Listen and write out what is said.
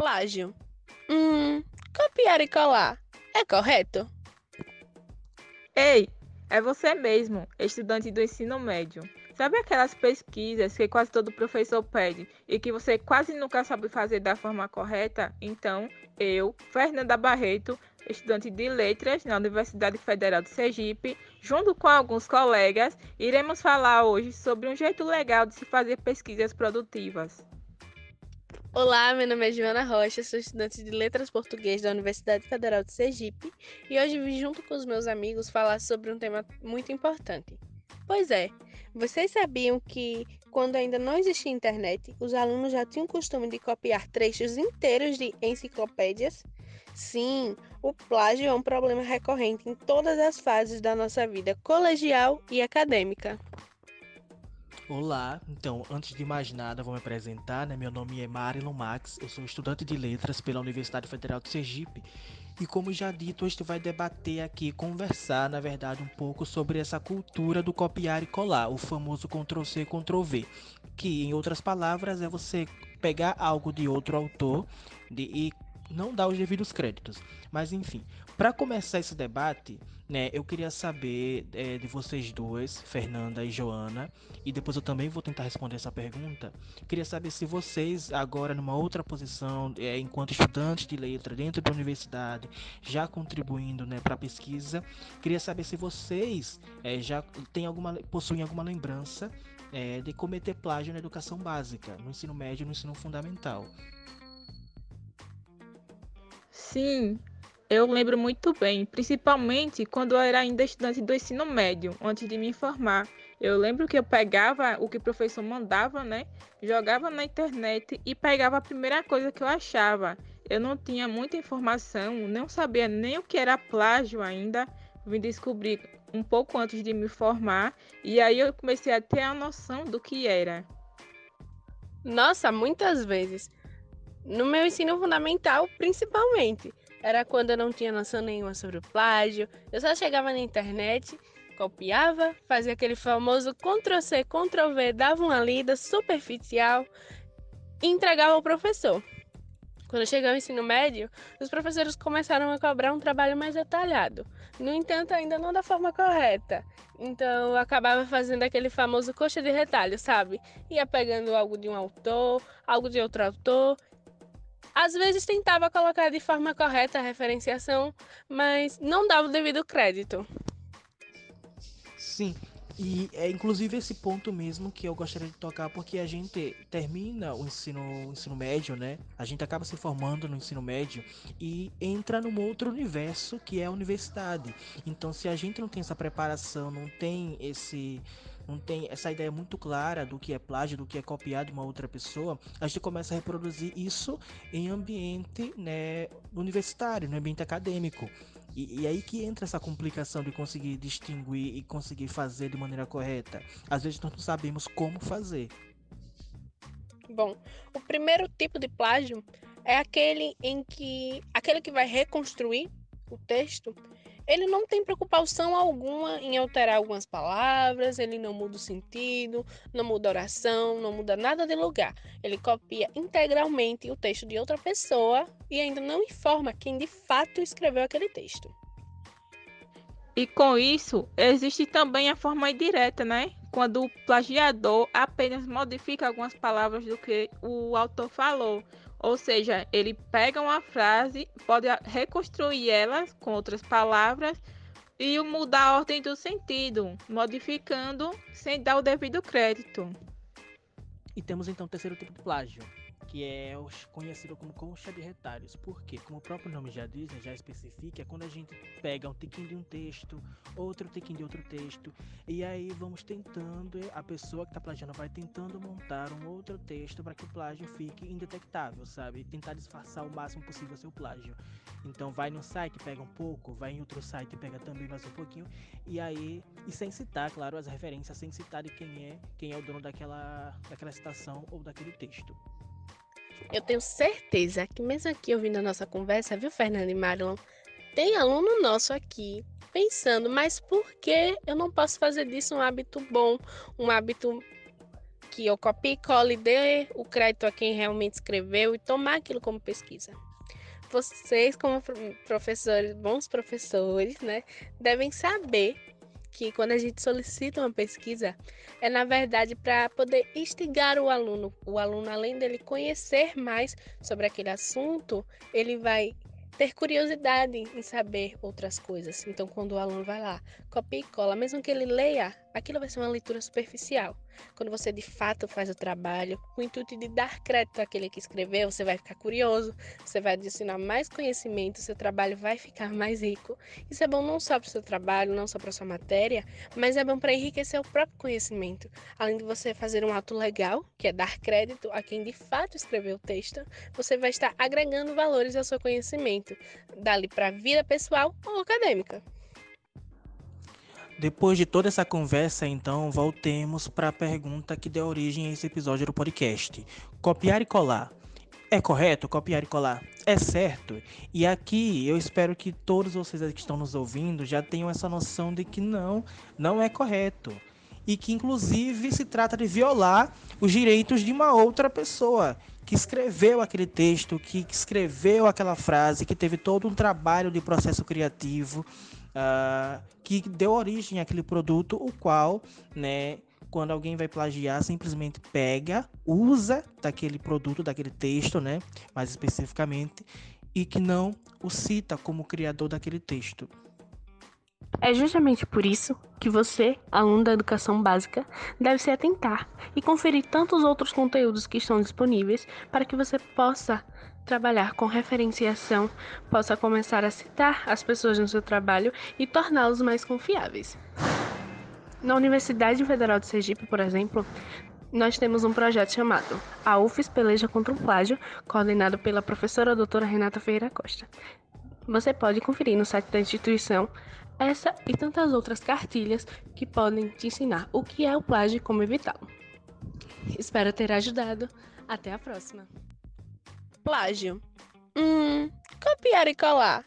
plágio. Hum, copiar e colar. É correto? Ei, é você mesmo, estudante do ensino médio. Sabe aquelas pesquisas que quase todo professor pede e que você quase nunca sabe fazer da forma correta? Então, eu, Fernanda Barreto, estudante de letras na Universidade Federal de Sergipe, junto com alguns colegas, iremos falar hoje sobre um jeito legal de se fazer pesquisas produtivas. Olá, meu nome é Joana Rocha, sou estudante de Letras Português da Universidade Federal de Sergipe e hoje vim junto com os meus amigos falar sobre um tema muito importante. Pois é, vocês sabiam que quando ainda não existia internet, os alunos já tinham o costume de copiar trechos inteiros de enciclopédias? Sim, o plágio é um problema recorrente em todas as fases da nossa vida colegial e acadêmica. Olá, então, antes de mais nada, vou me apresentar, né? Meu nome é Marilyn Max, eu sou estudante de letras pela Universidade Federal de Sergipe. E como já dito, gente vai debater aqui, conversar, na verdade, um pouco sobre essa cultura do copiar e colar, o famoso Ctrl-C, Ctrl-V, que, em outras palavras, é você pegar algo de outro autor de, e não dar os devidos créditos. Mas enfim, para começar esse debate, né, eu queria saber é, de vocês duas, Fernanda e Joana, e depois eu também vou tentar responder essa pergunta. Queria saber se vocês, agora numa outra posição, é, enquanto estudantes de letra dentro da universidade, já contribuindo né, para a pesquisa, queria saber se vocês é, já têm alguma, possuem alguma lembrança é, de cometer plágio na educação básica, no ensino médio no ensino fundamental. Sim, eu lembro muito bem, principalmente quando eu era ainda estudante do ensino médio, antes de me formar. Eu lembro que eu pegava o que o professor mandava, né? Jogava na internet e pegava a primeira coisa que eu achava. Eu não tinha muita informação, não sabia nem o que era plágio ainda. Vim descobrir um pouco antes de me formar e aí eu comecei a ter a noção do que era. Nossa, muitas vezes. No meu ensino fundamental, principalmente. Era quando eu não tinha noção nenhuma sobre o plágio. Eu só chegava na internet, copiava, fazia aquele famoso Ctrl-C, Ctrl-V, dava uma lida superficial e entregava ao professor. Quando chegou ao ensino médio, os professores começaram a cobrar um trabalho mais detalhado. No entanto, ainda não da forma correta. Então, eu acabava fazendo aquele famoso coxa de retalho, sabe? Ia pegando algo de um autor, algo de outro autor às vezes tentava colocar de forma correta a referenciação, mas não dava o devido crédito. Sim, e é inclusive esse ponto mesmo que eu gostaria de tocar, porque a gente termina o ensino, o ensino médio, né? A gente acaba se formando no ensino médio e entra num outro universo que é a universidade. Então, se a gente não tem essa preparação, não tem esse não tem essa ideia muito clara do que é plágio, do que é copiar de uma outra pessoa, a gente começa a reproduzir isso em ambiente né, universitário, no ambiente acadêmico. E, e, aí que entra essa complicação de conseguir distinguir e conseguir fazer de maneira correta. Às vezes nós não sabemos como fazer. Bom, o primeiro tipo de plágio é aquele em que aquele que vai reconstruir o texto ele não tem preocupação alguma em alterar algumas palavras, ele não muda o sentido, não muda a oração, não muda nada de lugar. Ele copia integralmente o texto de outra pessoa e ainda não informa quem de fato escreveu aquele texto. E com isso, existe também a forma indireta, né? Quando o plagiador apenas modifica algumas palavras do que o autor falou, ou seja, ele pega uma frase, pode reconstruir ela com outras palavras e mudar a ordem do sentido, modificando sem dar o devido crédito. E temos então o terceiro tipo de plágio, que é conhecido como concha de retalhos. Porque, como o próprio nome já diz, né, já especifica, é quando a gente pega um tiquinho de um texto, outro tiquinho de outro texto, e aí vamos tentando, a pessoa que está plagiando vai tentando montar um outro texto para que o plágio fique indetectável, sabe? Tentar disfarçar o máximo possível seu plágio. Então vai no site, pega um pouco, vai em outro site, pega também mais um pouquinho, e aí, e sem citar, claro, as referências, sem citar de quem é, quem é o dono daquela, daquela citação ou daquele texto. Eu tenho certeza que mesmo aqui ouvindo a nossa conversa, viu, Fernanda e Marlon, tem aluno nosso aqui pensando, mas por que eu não posso fazer disso um hábito bom, um hábito que eu copie e cole, dê o crédito a quem realmente escreveu e tomar aquilo como pesquisa. Vocês, como professores, bons professores, né, devem saber que quando a gente solicita uma pesquisa, é na verdade para poder instigar o aluno. O aluno, além dele conhecer mais sobre aquele assunto, ele vai ter curiosidade em saber outras coisas. Então, quando o aluno vai lá, copia e cola, mesmo que ele leia, aquilo vai ser uma leitura superficial. Quando você de fato faz o trabalho, com o intuito de dar crédito àquele que escreveu, você vai ficar curioso, você vai adicionar mais conhecimento, seu trabalho vai ficar mais rico. Isso é bom não só para o seu trabalho, não só para sua matéria, mas é bom para enriquecer o próprio conhecimento. Além de você fazer um ato legal, que é dar crédito a quem de fato escreveu o texto, você vai estar agregando valores ao seu conhecimento, dali para a vida pessoal ou acadêmica. Depois de toda essa conversa, então, voltemos para a pergunta que deu origem a esse episódio do podcast. Copiar e colar. É correto copiar e colar? É certo? E aqui eu espero que todos vocês que estão nos ouvindo já tenham essa noção de que não, não é correto. E que inclusive se trata de violar os direitos de uma outra pessoa que escreveu aquele texto, que escreveu aquela frase, que teve todo um trabalho de processo criativo uh, que deu origem àquele produto, o qual, né, quando alguém vai plagiar, simplesmente pega, usa daquele produto, daquele texto, né, mais especificamente, e que não o cita como criador daquele texto. É justamente por isso que você, aluno da educação básica, deve se atentar e conferir tantos outros conteúdos que estão disponíveis para que você possa trabalhar com referenciação, possa começar a citar as pessoas no seu trabalho e torná-los mais confiáveis. Na Universidade Federal de Sergipe, por exemplo, nós temos um projeto chamado A UFES Peleja contra o Plágio, coordenado pela professora doutora Renata Ferreira Costa. Você pode conferir no site da instituição essa e tantas outras cartilhas que podem te ensinar o que é o plágio e como evitá-lo. Espero ter ajudado. Até a próxima! Plágio. Hum, copiar e colar.